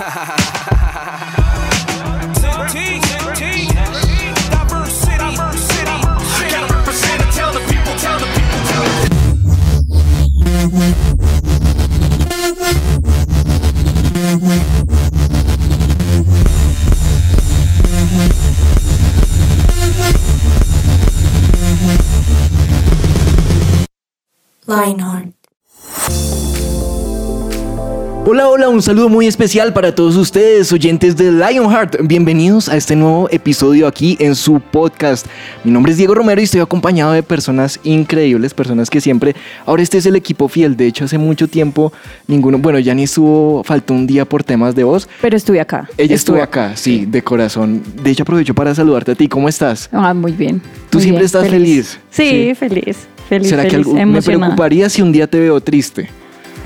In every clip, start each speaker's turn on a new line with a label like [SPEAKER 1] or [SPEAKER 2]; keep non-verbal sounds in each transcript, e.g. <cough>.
[SPEAKER 1] ha ha ha ha
[SPEAKER 2] Hola, hola, un saludo muy especial para todos ustedes, oyentes de Lionheart. Bienvenidos a este nuevo episodio aquí en su podcast. Mi nombre es Diego Romero y estoy acompañado de personas increíbles, personas que siempre. Ahora, este es el equipo fiel. De hecho, hace mucho tiempo ninguno. Bueno, ya ni estuvo, faltó un día por temas de voz.
[SPEAKER 3] Pero estuve acá.
[SPEAKER 2] Ella estuvo acá, sí, de corazón. De hecho, aprovecho para saludarte a ti. ¿Cómo estás?
[SPEAKER 3] Ah, muy bien.
[SPEAKER 2] ¿Tú
[SPEAKER 3] muy
[SPEAKER 2] siempre
[SPEAKER 3] bien,
[SPEAKER 2] estás feliz?
[SPEAKER 3] Sí,
[SPEAKER 2] Sí.
[SPEAKER 3] feliz. Feliz,
[SPEAKER 2] ¿Será que algo- me preocuparía si un día te veo triste?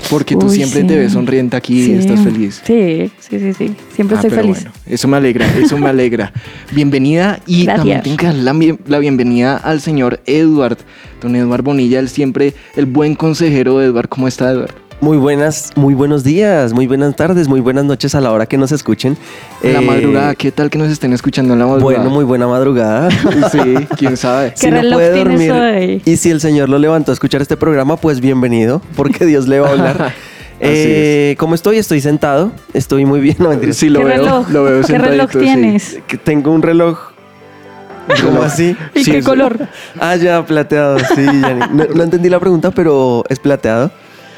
[SPEAKER 2] Porque tú
[SPEAKER 3] Uy,
[SPEAKER 2] siempre
[SPEAKER 3] sí.
[SPEAKER 2] te ves sonriente aquí y estás feliz.
[SPEAKER 3] Sí, sí, sí, sí. Siempre
[SPEAKER 2] Ah,
[SPEAKER 3] estoy feliz.
[SPEAKER 2] bueno, eso me alegra, eso me alegra. <laughs> Bienvenida y
[SPEAKER 3] Gracias.
[SPEAKER 2] también tengo que dar la, la bienvenida al señor Edward, don Edward Bonilla, el siempre el buen consejero de Edward. ¿Cómo está Edward?
[SPEAKER 4] Muy buenas, muy buenos días, muy buenas tardes, muy buenas noches a la hora que nos escuchen.
[SPEAKER 2] La
[SPEAKER 4] Eh,
[SPEAKER 2] madrugada, ¿qué tal que nos estén escuchando en la madrugada?
[SPEAKER 4] Bueno, muy buena madrugada. <laughs>
[SPEAKER 2] Sí, quién sabe.
[SPEAKER 3] ¿Qué reloj tienes hoy?
[SPEAKER 4] y si el Señor lo levantó a escuchar este programa, pues bienvenido, porque Dios le va a hablar. <laughs> Eh, ¿Cómo estoy? Estoy sentado, estoy muy bien. No.
[SPEAKER 2] Sí, lo
[SPEAKER 3] ¿Qué
[SPEAKER 2] veo,
[SPEAKER 3] reloj?
[SPEAKER 2] lo veo
[SPEAKER 3] ¿Qué reloj tienes?
[SPEAKER 4] Tengo un reloj. ¿Cómo así?
[SPEAKER 3] ¿Y
[SPEAKER 2] Sí,
[SPEAKER 3] qué
[SPEAKER 2] es-
[SPEAKER 3] color?
[SPEAKER 4] Ah, ya, plateado, sí, ya ni- no, no entendí la pregunta, pero es plateado.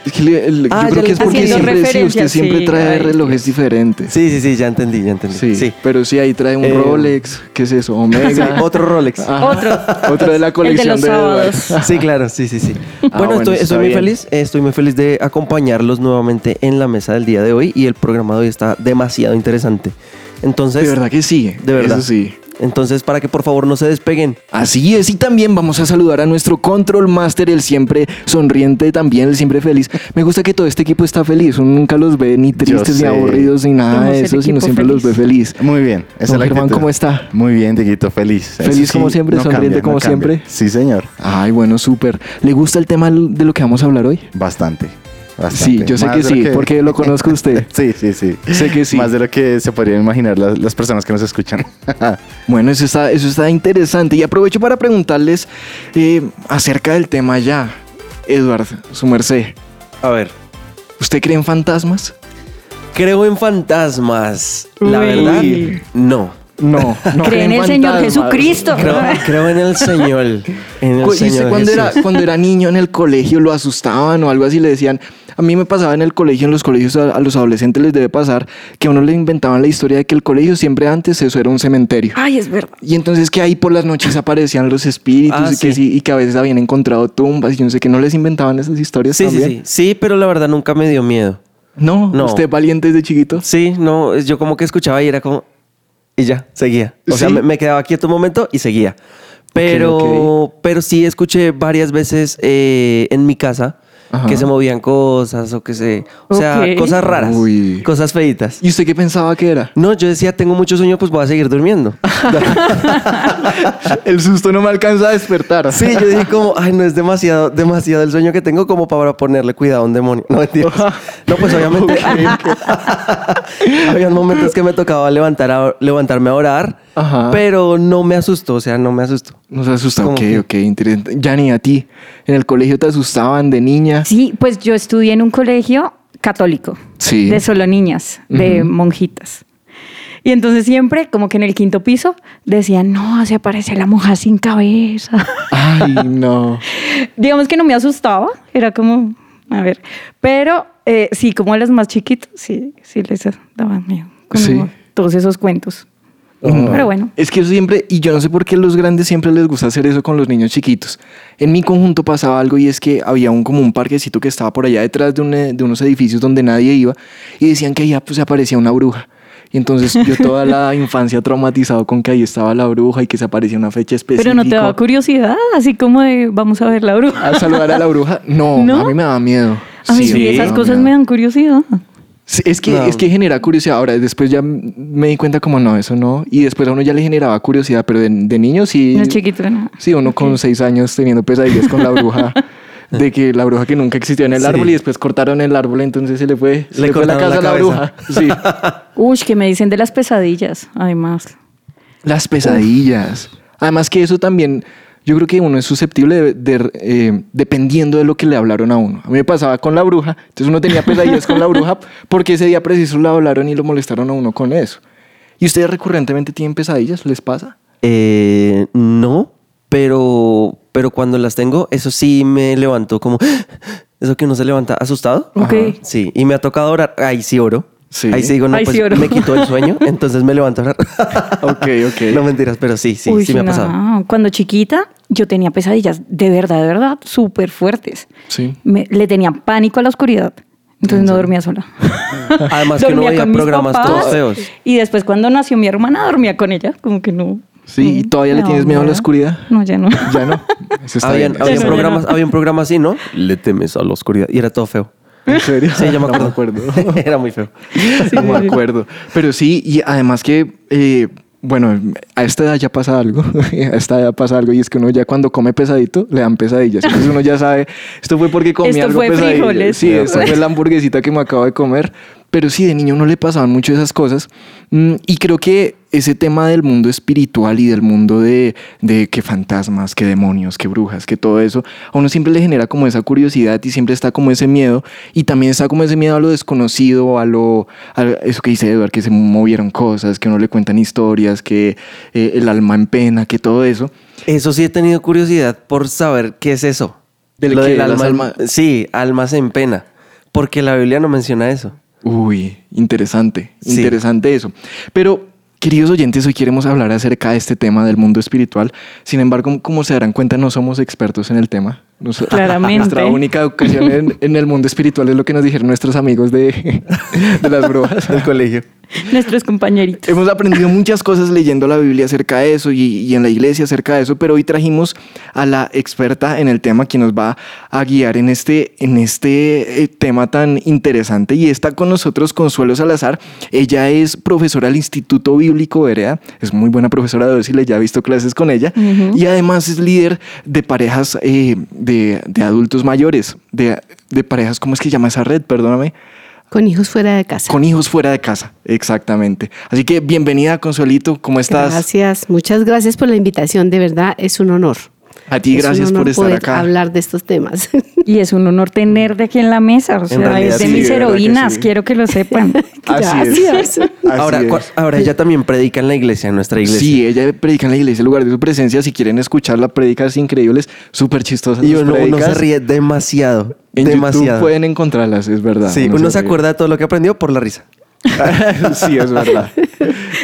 [SPEAKER 2] Es que le- el-
[SPEAKER 4] Ah,
[SPEAKER 2] yo
[SPEAKER 4] ya
[SPEAKER 2] creo que es porque siempre, sí, usted
[SPEAKER 3] referencias,
[SPEAKER 2] siempre
[SPEAKER 3] sí,
[SPEAKER 2] trae
[SPEAKER 3] ay,
[SPEAKER 2] relojes diferentes.
[SPEAKER 4] Sí, sí, sí, ya entendí, ya entendí.
[SPEAKER 2] Sí,
[SPEAKER 4] Sí.
[SPEAKER 2] pero sí, ahí trae un
[SPEAKER 4] Eh,
[SPEAKER 2] Rolex, ¿qué es eso? Omega. <laughs>
[SPEAKER 4] Sí, otro Rolex. <laughs>
[SPEAKER 3] Otro.
[SPEAKER 2] Otro de la colección
[SPEAKER 3] los
[SPEAKER 2] de Edward.
[SPEAKER 3] sábados. <laughs>
[SPEAKER 4] Sí, claro, sí, sí, sí.
[SPEAKER 2] Ah,
[SPEAKER 4] bueno,
[SPEAKER 2] bueno,
[SPEAKER 4] estoy, muy feliz, eh, estoy muy feliz de acompañarlos nuevamente en la mesa del día de hoy y el programa de hoy está demasiado interesante. Entonces,
[SPEAKER 2] De verdad que sí.
[SPEAKER 4] De verdad.
[SPEAKER 2] Eso sí.
[SPEAKER 4] Entonces para que por favor no se despeguen.
[SPEAKER 2] Así es, y también vamos a saludar a nuestro Control Master, el siempre sonriente, también el siempre feliz. Me gusta que todo este equipo está feliz, uno nunca los ve ni tristes, ni aburridos, ni nada de eso, sino siempre los ve
[SPEAKER 3] feliz.
[SPEAKER 5] Muy bien. Esa
[SPEAKER 2] Don
[SPEAKER 5] es la
[SPEAKER 2] Germán. ¿cómo está?
[SPEAKER 5] Muy bien, Dieguito, feliz.
[SPEAKER 2] Feliz como siempre, sonriente como siempre.
[SPEAKER 5] Sí, señor.
[SPEAKER 2] Ay, bueno, súper. ¿Le gusta el tema de lo que vamos a hablar hoy?
[SPEAKER 5] Bastante. Bastante.
[SPEAKER 2] Sí, yo sé
[SPEAKER 5] Más
[SPEAKER 2] que sí, porque lo conozco a usted. <laughs>
[SPEAKER 5] sí, sí, sí.
[SPEAKER 2] Sé que sí.
[SPEAKER 5] Más de lo que se podrían imaginar las, las personas que nos escuchan. <laughs>
[SPEAKER 2] Bueno, eso está, eso está interesante. Y aprovecho para preguntarles eh, acerca del tema ya. Edward, su merced,
[SPEAKER 4] A ver,
[SPEAKER 2] ¿usted cree en fantasmas?
[SPEAKER 4] creo en fantasmas. La verdad, no.
[SPEAKER 2] No, no <laughs>
[SPEAKER 3] Cree en el Señor Jesucristo.
[SPEAKER 4] Creo, creo en el Señor. En el
[SPEAKER 2] Cu- ¿Y usted
[SPEAKER 4] Señor
[SPEAKER 2] cuando era, cuando era niño en el colegio lo asustaban o algo así? Le decían, a mí me pasaba en el colegio, en los colegios a, a los adolescentes les debe pasar que a uno le inventaban la historia de que el colegio siempre antes eso era un cementerio.
[SPEAKER 3] Ay, es verdad.
[SPEAKER 2] Y entonces que ahí por las noches aparecían los espíritus
[SPEAKER 4] Ah,
[SPEAKER 2] y, que
[SPEAKER 4] sí.
[SPEAKER 2] sí, y que a veces habían encontrado tumbas y yo no sé que no les inventaban esas historias
[SPEAKER 4] Sí, sí,
[SPEAKER 2] también.
[SPEAKER 4] sí. Sí, pero la verdad nunca me dio miedo.
[SPEAKER 2] No,
[SPEAKER 4] No.
[SPEAKER 2] usted valiente desde chiquito.
[SPEAKER 4] Sí, no, yo como que escuchaba y era como... Y ya, seguía. O sea,
[SPEAKER 2] ¿Sí?
[SPEAKER 4] me, me quedaba quieto un momento y seguía. Pero, pero sí escuché varias veces eh, en mi casa
[SPEAKER 2] Ajá.
[SPEAKER 4] que se movían cosas o que se... O sea, cosas raras.
[SPEAKER 2] Uy.
[SPEAKER 4] Cosas feitas.
[SPEAKER 2] ¿Y usted qué pensaba que era?
[SPEAKER 4] No, yo decía, tengo mucho sueño, pues voy a seguir durmiendo. <laughs>
[SPEAKER 2] El susto no me alcanza a despertar.
[SPEAKER 4] Sí, yo dije <laughs> como, ay, no es demasiado, demasiado el sueño que tengo como para ponerle cuidado a un demonio. No, mentiras. <laughs> No, pues obviamente. Habían momentos que me tocaba levantar a- levantarme a orar,
[SPEAKER 2] Ajá.
[SPEAKER 4] pero no me asustó, o sea, no me asustó.
[SPEAKER 2] No se asusta.
[SPEAKER 4] ¿Cómo
[SPEAKER 2] Ok,
[SPEAKER 4] que?
[SPEAKER 2] ok, interesante. Ya ni a ti. En el colegio te asustaban de niña.
[SPEAKER 3] Sí, pues yo estudié en un colegio católico.
[SPEAKER 2] Sí.
[SPEAKER 3] De solo niñas, de monjitas. Y entonces siempre, como que en el quinto piso, decían, no, se aparece la monja sin cabeza.
[SPEAKER 2] Ay, <laughs> no.
[SPEAKER 3] Digamos que no me asustaba, era como, a ver, pero eh, sí, como a las más chiquitas, sí, sí les daban miedo. Como
[SPEAKER 2] Sí.
[SPEAKER 3] todos esos cuentos. Pero bueno.
[SPEAKER 2] Es que eso siempre, y yo no sé por qué a los grandes siempre les gusta hacer eso con los niños chiquitos. En mi conjunto pasaba algo y es que había un como un parquecito que estaba por allá detrás de, un, eh, de unos edificios donde nadie iba y decían que allá pues se aparecía una bruja. Y entonces yo toda la <laughs> infancia traumatizado con que ahí estaba la bruja y que se aparecía una fecha específica.
[SPEAKER 3] Pero no te daba curiosidad, así como de vamos a ver la bruja.
[SPEAKER 2] ¿A saludar a la bruja? <laughs> No,
[SPEAKER 3] ¿No?
[SPEAKER 2] a mí me da miedo.
[SPEAKER 3] A mí sí,
[SPEAKER 2] me
[SPEAKER 3] esas cosas
[SPEAKER 2] miedo.
[SPEAKER 3] me dan curiosidad.
[SPEAKER 2] Sí, es que,
[SPEAKER 4] No.
[SPEAKER 2] es que genera curiosidad. Ahora, después ya me di cuenta como no, eso no. Y después a uno ya le generaba curiosidad, pero de, de niño sí.
[SPEAKER 3] No chiquito, no.
[SPEAKER 2] Sí, uno con seis años teniendo pesadillas con la bruja. <laughs> de que la bruja que nunca existió en el
[SPEAKER 4] Sí.
[SPEAKER 2] árbol y después cortaron el árbol, entonces se le fue, se
[SPEAKER 4] Le
[SPEAKER 2] le fue la casa
[SPEAKER 4] la
[SPEAKER 2] a la bruja. Sí. <laughs>
[SPEAKER 3] Uy, que me dicen de las pesadillas, además.
[SPEAKER 2] Las pesadillas. Además que eso también, yo creo que uno es susceptible de, de, eh, dependiendo de lo que le hablaron a uno. A mí me pasaba con la bruja, entonces uno tenía pesadillas con la bruja <laughs> porque ese día preciso le hablaron y lo molestaron a uno con eso. ¿Y ustedes recurrentemente tienen pesadillas? ¿Les pasa?
[SPEAKER 4] Eh, no, pero, pero cuando las tengo, eso sí me levantó como... <gasps> Eso que uno se levanta asustado.
[SPEAKER 3] Ok.
[SPEAKER 4] Ajá. Sí, y me ha tocado orar. Ahí sí oro.
[SPEAKER 2] Sí.
[SPEAKER 4] Ahí sí digo, no,
[SPEAKER 3] Ahí
[SPEAKER 4] pues
[SPEAKER 3] sí
[SPEAKER 4] me quitó el sueño, <laughs> entonces me levanto a orar. <laughs>
[SPEAKER 2] Ok, ok.
[SPEAKER 4] No mentiras, pero sí, sí,
[SPEAKER 3] Uy,
[SPEAKER 4] sí me ha
[SPEAKER 3] no.
[SPEAKER 4] pasado.
[SPEAKER 3] Cuando chiquita, yo tenía pesadillas de verdad, de verdad, súper fuertes.
[SPEAKER 2] Sí.
[SPEAKER 3] Me- le tenía pánico a la oscuridad. Entonces <laughs> no dormía sola.
[SPEAKER 4] Además que
[SPEAKER 3] con mis
[SPEAKER 4] programas
[SPEAKER 3] papás.
[SPEAKER 4] todos feos.
[SPEAKER 3] Y después cuando nació mi hermana, dormía con ella. Como que no.
[SPEAKER 2] Sí, ¿y todavía le
[SPEAKER 3] No,
[SPEAKER 2] tienes miedo a la
[SPEAKER 3] no.
[SPEAKER 2] oscuridad?
[SPEAKER 3] No, ya no.
[SPEAKER 2] Ya no. Eso está
[SPEAKER 4] Habían,
[SPEAKER 2] bien.
[SPEAKER 4] había
[SPEAKER 3] Ya
[SPEAKER 4] un
[SPEAKER 3] no, no.
[SPEAKER 4] había un programa así, ¿no? Le temes a la oscuridad. Y era todo feo.
[SPEAKER 2] ¿En serio?
[SPEAKER 4] Sí, ya me
[SPEAKER 2] No
[SPEAKER 4] acuerdo.
[SPEAKER 2] acuerdo. <laughs>
[SPEAKER 4] era muy feo.
[SPEAKER 2] no me acuerdo. Pero sí, y además que, eh, bueno, a esta edad ya pasa algo. <laughs> a esta edad pasa algo y es que uno ya cuando come pesadito le dan pesadillas. Entonces uno ya sabe, esto fue porque comí
[SPEAKER 3] Esto
[SPEAKER 2] algo
[SPEAKER 3] fue
[SPEAKER 2] pesadillo.
[SPEAKER 3] frijoles.
[SPEAKER 2] Sí, esta fue la hamburguesita que me acabo de comer. Pero sí, de niño no le pasaban mucho esas cosas. Mm, Y creo que ese tema del mundo espiritual y del mundo de, de que fantasmas, que demonios, que brujas, que todo eso, a uno siempre le genera como esa curiosidad y siempre está como ese miedo. Y también está como ese miedo a lo desconocido, a lo a eso que dice Edward, que se movieron cosas, que no le cuentan historias, que eh, el alma en pena, que todo eso.
[SPEAKER 4] Eso sí he tenido curiosidad por saber qué es eso.
[SPEAKER 2] ¿Del
[SPEAKER 4] alma.
[SPEAKER 2] almas?
[SPEAKER 4] Sí, almas en pena. Porque la Biblia no menciona eso.
[SPEAKER 2] Uy, interesante,
[SPEAKER 4] Sí.
[SPEAKER 2] interesante eso. Pero, queridos oyentes, hoy queremos hablar acerca de este tema del mundo espiritual. Sin embargo, como se darán cuenta, no somos expertos en el tema. Nos- <laughs>
[SPEAKER 3] Claramente.
[SPEAKER 2] Nuestra única educación en, en el mundo espiritual es lo que nos dijeron nuestros amigos de, <laughs> de las brujas.
[SPEAKER 4] Del colegio.
[SPEAKER 3] Nuestros compañeritos.
[SPEAKER 2] Hemos aprendido muchas cosas leyendo la Biblia acerca de eso y, y en la iglesia acerca de eso, pero hoy trajimos a la experta en el tema que nos va a guiar en este, en este eh, tema tan interesante y está con nosotros Consuelo Salazar. Ella es profesora del Instituto Bíblico Berea, es muy buena profesora de decirle, ya he visto clases con ella y además es líder de parejas eh, de, de adultos mayores, de, de parejas, ¿cómo es que llama esa red? Perdóname.
[SPEAKER 1] Con hijos fuera de casa.
[SPEAKER 2] Con hijos fuera de casa, exactamente. Así que bienvenida, Consuelito, ¿cómo estás?
[SPEAKER 1] Gracias, muchas gracias por la invitación, de verdad es un honor.
[SPEAKER 2] A ti
[SPEAKER 1] Es un
[SPEAKER 2] gracias por estar
[SPEAKER 1] poder
[SPEAKER 2] acá.
[SPEAKER 1] hablar de estos temas.
[SPEAKER 3] Y es un honor tenerte aquí en la mesa. O sea,
[SPEAKER 4] realidad
[SPEAKER 3] es de
[SPEAKER 4] sí,
[SPEAKER 3] mis
[SPEAKER 2] que
[SPEAKER 3] heroínas,
[SPEAKER 2] sí.
[SPEAKER 3] quiero que lo sepan. <laughs>
[SPEAKER 2] Así es.
[SPEAKER 1] Gracias.
[SPEAKER 2] Así
[SPEAKER 4] ahora,
[SPEAKER 2] es.
[SPEAKER 4] ahora ella también predica en la iglesia, en nuestra iglesia.
[SPEAKER 2] Sí, ella predica en la iglesia, en lugar de su presencia. Si quieren escuchar las predicas increíbles, súper chistosas.
[SPEAKER 4] Y uno, uno se ríe demasiado.
[SPEAKER 2] En YouTube
[SPEAKER 4] demasiado.
[SPEAKER 2] pueden encontrarlas, es verdad.
[SPEAKER 4] Sí, uno se acuerda de todo lo que aprendió por la risa. <laughs>
[SPEAKER 2] sí, es verdad. <laughs>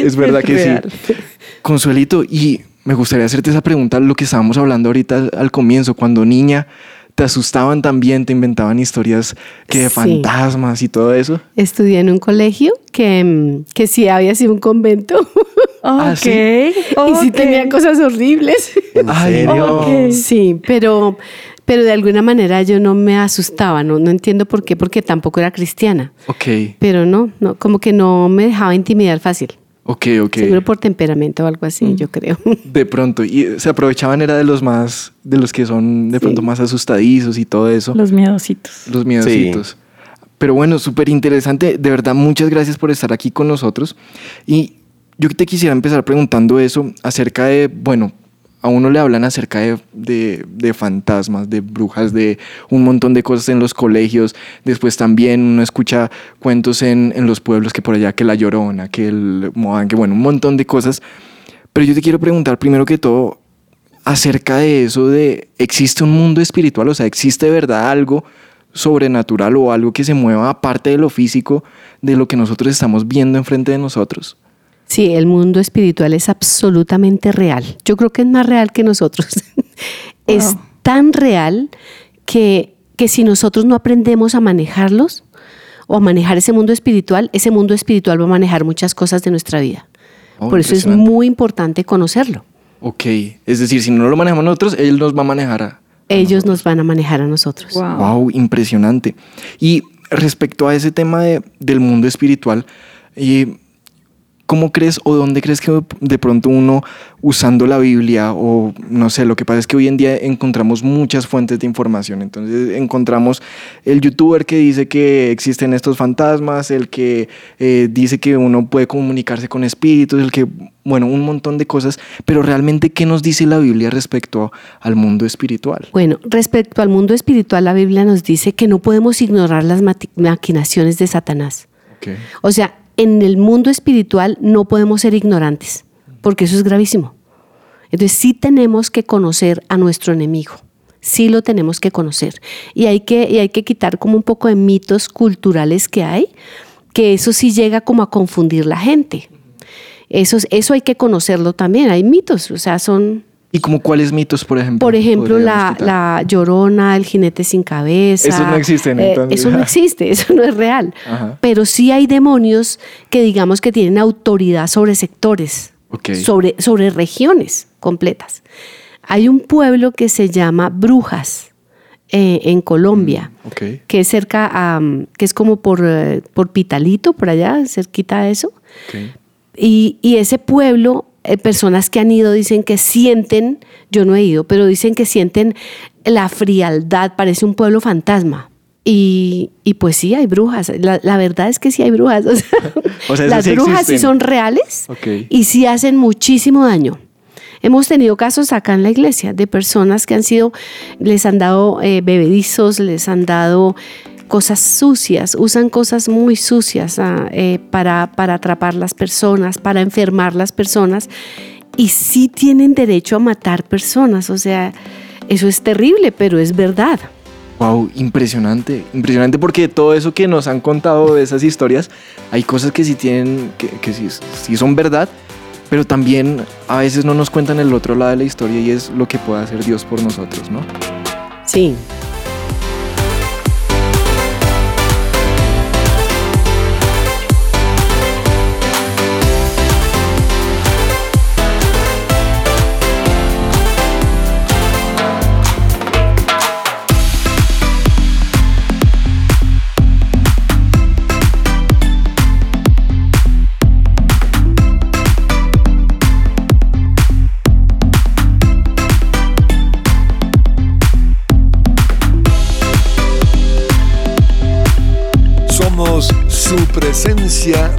[SPEAKER 2] Es verdad
[SPEAKER 3] Es
[SPEAKER 2] que
[SPEAKER 3] real.
[SPEAKER 2] sí. Consuelito, y me gustaría hacerte esa pregunta, lo que estábamos hablando ahorita al, al comienzo, cuando niña te asustaban también, te inventaban historias que de
[SPEAKER 1] Sí.
[SPEAKER 2] fantasmas y todo eso.
[SPEAKER 1] Estudié en un colegio que, mm, que sí había sido un convento <laughs>
[SPEAKER 2] Ah,
[SPEAKER 3] ok.
[SPEAKER 2] ¿sí?
[SPEAKER 1] y sí
[SPEAKER 3] ok.
[SPEAKER 1] tenía cosas horribles.
[SPEAKER 4] ¿En <laughs> serio?
[SPEAKER 3] Ok.
[SPEAKER 1] Sí, pero, pero de alguna manera yo no me asustaba, no, no entiendo por qué, porque tampoco era cristiana.
[SPEAKER 2] Ok,
[SPEAKER 1] Pero no, no, como que no me dejaba intimidar fácil.
[SPEAKER 2] Ok, ok.
[SPEAKER 1] Seguro por temperamento o algo así, yo creo. <laughs>
[SPEAKER 2] De pronto, y se aprovechaban, era de los más, de los que son de
[SPEAKER 1] Sí.
[SPEAKER 2] pronto más asustadizos y todo eso.
[SPEAKER 3] Los miedositos.
[SPEAKER 2] Los miedositos. Pero bueno, súper interesante. De verdad, muchas gracias por estar aquí con nosotros. Y yo te quisiera empezar preguntando eso acerca de, bueno, a uno le hablan acerca de, de- fantasmas, de brujas, de un montón de cosas en los colegios. Después también uno escucha cuentos en, en los pueblos que por allá, que la llorona, que el Moán, que bueno, un montón de cosas. Pero yo te quiero preguntar primero que todo acerca de eso de, ¿existe un mundo espiritual? O sea, ¿existe verdad algo sobrenatural o algo que se mueva aparte de lo físico, de lo que nosotros estamos viendo enfrente de nosotros?
[SPEAKER 1] Sí, el mundo espiritual es absolutamente real. Yo creo que es más real que nosotros. <laughs> Es tan real que, que si nosotros no aprendemos a manejarlos o a manejar ese mundo espiritual, ese mundo espiritual va a manejar muchas cosas de nuestra vida.
[SPEAKER 2] Oh,
[SPEAKER 1] Por eso es muy importante conocerlo.
[SPEAKER 2] Ok, es decir, si no lo manejamos nosotros, él nos va a manejar a...
[SPEAKER 1] Ellos nos van a manejar a nosotros.
[SPEAKER 3] Wow.
[SPEAKER 2] Wow, impresionante. Y respecto a ese tema de- del mundo espiritual, y ¿cómo crees o dónde crees que de pronto uno usando la Biblia o no sé, lo que pasa es que hoy en día encontramos muchas fuentes de información. Entonces encontramos el youtuber que dice que existen estos fantasmas, el que eh, dice que uno puede comunicarse con espíritus, el que, bueno, un montón de cosas, pero realmente, ¿qué nos dice la Biblia respecto al mundo espiritual?
[SPEAKER 1] Bueno, respecto al mundo espiritual, la Biblia nos dice que no podemos ignorar las maquinaciones de Satanás. O sea, en el mundo espiritual no podemos ser ignorantes, porque eso es gravísimo. Entonces sí tenemos que conocer a nuestro enemigo, sí lo tenemos que conocer. Y hay que, y hay que quitar como un poco de mitos culturales que hay, que eso sí llega como a confundir la gente. Eso, es- eso hay que conocerlo también, hay mitos, o sea, son,
[SPEAKER 2] ¿Y como cuáles mitos, por ejemplo?
[SPEAKER 1] por ejemplo, la, la llorona, el jinete sin cabeza.
[SPEAKER 2] Esos no existen,
[SPEAKER 1] Eh,
[SPEAKER 2] entonces.
[SPEAKER 1] Eso no <laughs> existe, eso no es real.
[SPEAKER 2] Ajá.
[SPEAKER 1] Pero sí hay demonios que digamos que tienen autoridad sobre sectores, sobre, sobre regiones completas. Hay un pueblo que se llama Brujas eh, en Colombia,
[SPEAKER 2] Ok.
[SPEAKER 1] que es cerca a, mm, que es como por, eh, por Pitalito, por allá, cerquita de eso. Y, y ese pueblo, eh, personas que han ido dicen que sienten, yo no he ido, pero dicen que sienten la frialdad, parece un pueblo fantasma. Y, y pues sí, hay brujas. La, la verdad es que sí hay brujas. <laughs> O sea, <laughs>
[SPEAKER 2] O sea, esas
[SPEAKER 1] las
[SPEAKER 2] sí
[SPEAKER 1] brujas sí son reales y sí hacen muchísimo daño. Hemos tenido casos acá en la iglesia de personas que han sido, les han dado eh, bebedizos, les han dado cosas sucias, usan cosas muy sucias ah, eh, para, para atrapar las personas, para enfermar las personas y sí tienen derecho a matar personas. O sea, eso es terrible, pero es verdad.
[SPEAKER 2] Wow, impresionante, impresionante porque todo eso que nos han contado de esas historias, hay cosas que sí tienen, que, que sí, sí son verdad, pero también a veces no nos cuentan el otro lado de la historia y es lo que puede hacer Dios por nosotros, ¿no?
[SPEAKER 1] Sí.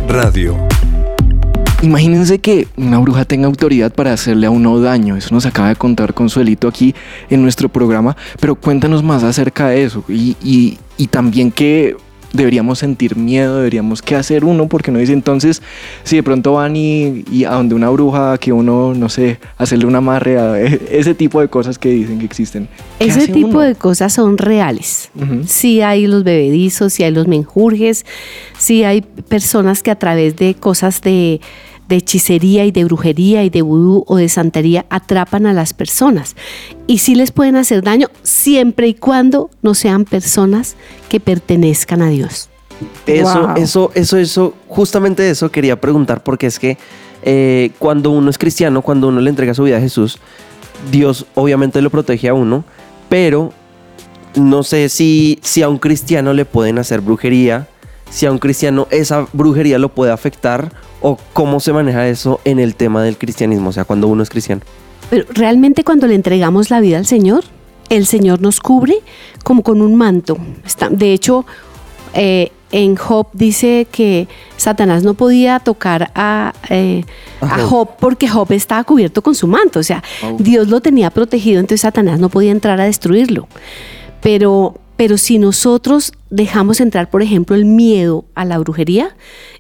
[SPEAKER 6] Radio.
[SPEAKER 2] Imagínense que una bruja tenga autoridad para hacerle a uno daño. Eso nos acaba de contar Consuelito aquí en nuestro programa. Pero cuéntanos más acerca de eso. Y, y- y también que deberíamos sentir miedo, deberíamos qué hacer uno, porque no dice entonces, si de pronto van y, y a donde una bruja, que uno, no sé, hacerle una amarre, a- <laughs> ese tipo de cosas que dicen que existen. ¿Qué
[SPEAKER 1] Ese tipo
[SPEAKER 2] uno?
[SPEAKER 1] de cosas son reales.
[SPEAKER 2] Ujú.
[SPEAKER 1] Sí hay los bebedizos, sí hay los menjurjes, sí hay personas que a través de cosas de, de hechicería y de brujería y de vudú o de santería atrapan a las personas. Y sí les pueden hacer daño siempre y cuando no sean personas que pertenezcan a Dios.
[SPEAKER 4] Eso,
[SPEAKER 3] Wow.
[SPEAKER 4] eso, eso, eso, justamente eso quería preguntar, porque es que eh, cuando uno es cristiano, cuando uno le entrega su vida a Jesús, Dios obviamente lo protege a uno, pero no sé si, si a un cristiano le pueden hacer brujería, si a un cristiano esa brujería lo puede afectar, o cómo se maneja eso en el tema del cristianismo, o sea, cuando uno es cristiano.
[SPEAKER 1] Pero realmente cuando le entregamos la vida al Señor, el Señor nos cubre como con un manto. De hecho, eh, en Job dice que Satanás no podía tocar a, eh,
[SPEAKER 4] A Job.
[SPEAKER 1] Porque Job estaba cubierto con su manto. O sea. Dios lo tenía protegido, entonces Satanás no podía entrar a destruirlo. Pero, pero si nosotros dejamos entrar, por ejemplo, el miedo a la brujería,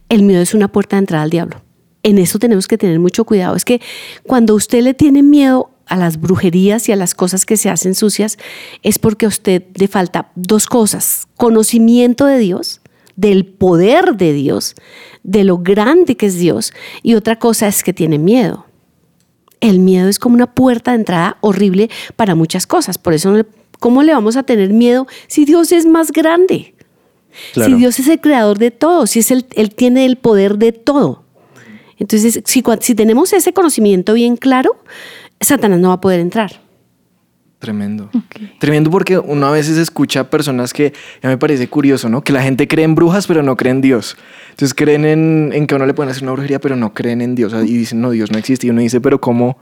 [SPEAKER 1] el miedo es una puerta de entrada al diablo. En eso tenemos que tener mucho cuidado. Es que cuando usted le tiene miedo a las brujerías y a las cosas que se hacen sucias, es porque a usted le falta dos cosas. Conocimiento de Dios, del poder de Dios, de lo grande que es Dios. Y otra cosa es que tiene miedo. El miedo es como una puerta de entrada horrible para muchas cosas. Por eso, ¿cómo le vamos a tener miedo si Dios es más grande?
[SPEAKER 4] Claro.
[SPEAKER 1] Si Dios es el creador de todo, si es el, Él tiene el poder de todo. Entonces, si, tenemos ese conocimiento bien claro, Satanás no va a poder entrar.
[SPEAKER 2] Tremendo. Tremendo porque uno a veces escucha personas que ya me parece curioso, ¿no? Que la gente cree en brujas, pero no cree en Dios. Entonces creen en, en que a uno le pueden hacer una brujería, pero no creen en Dios. Y dicen, no, Dios no existe. Y uno dice, pero ¿cómo?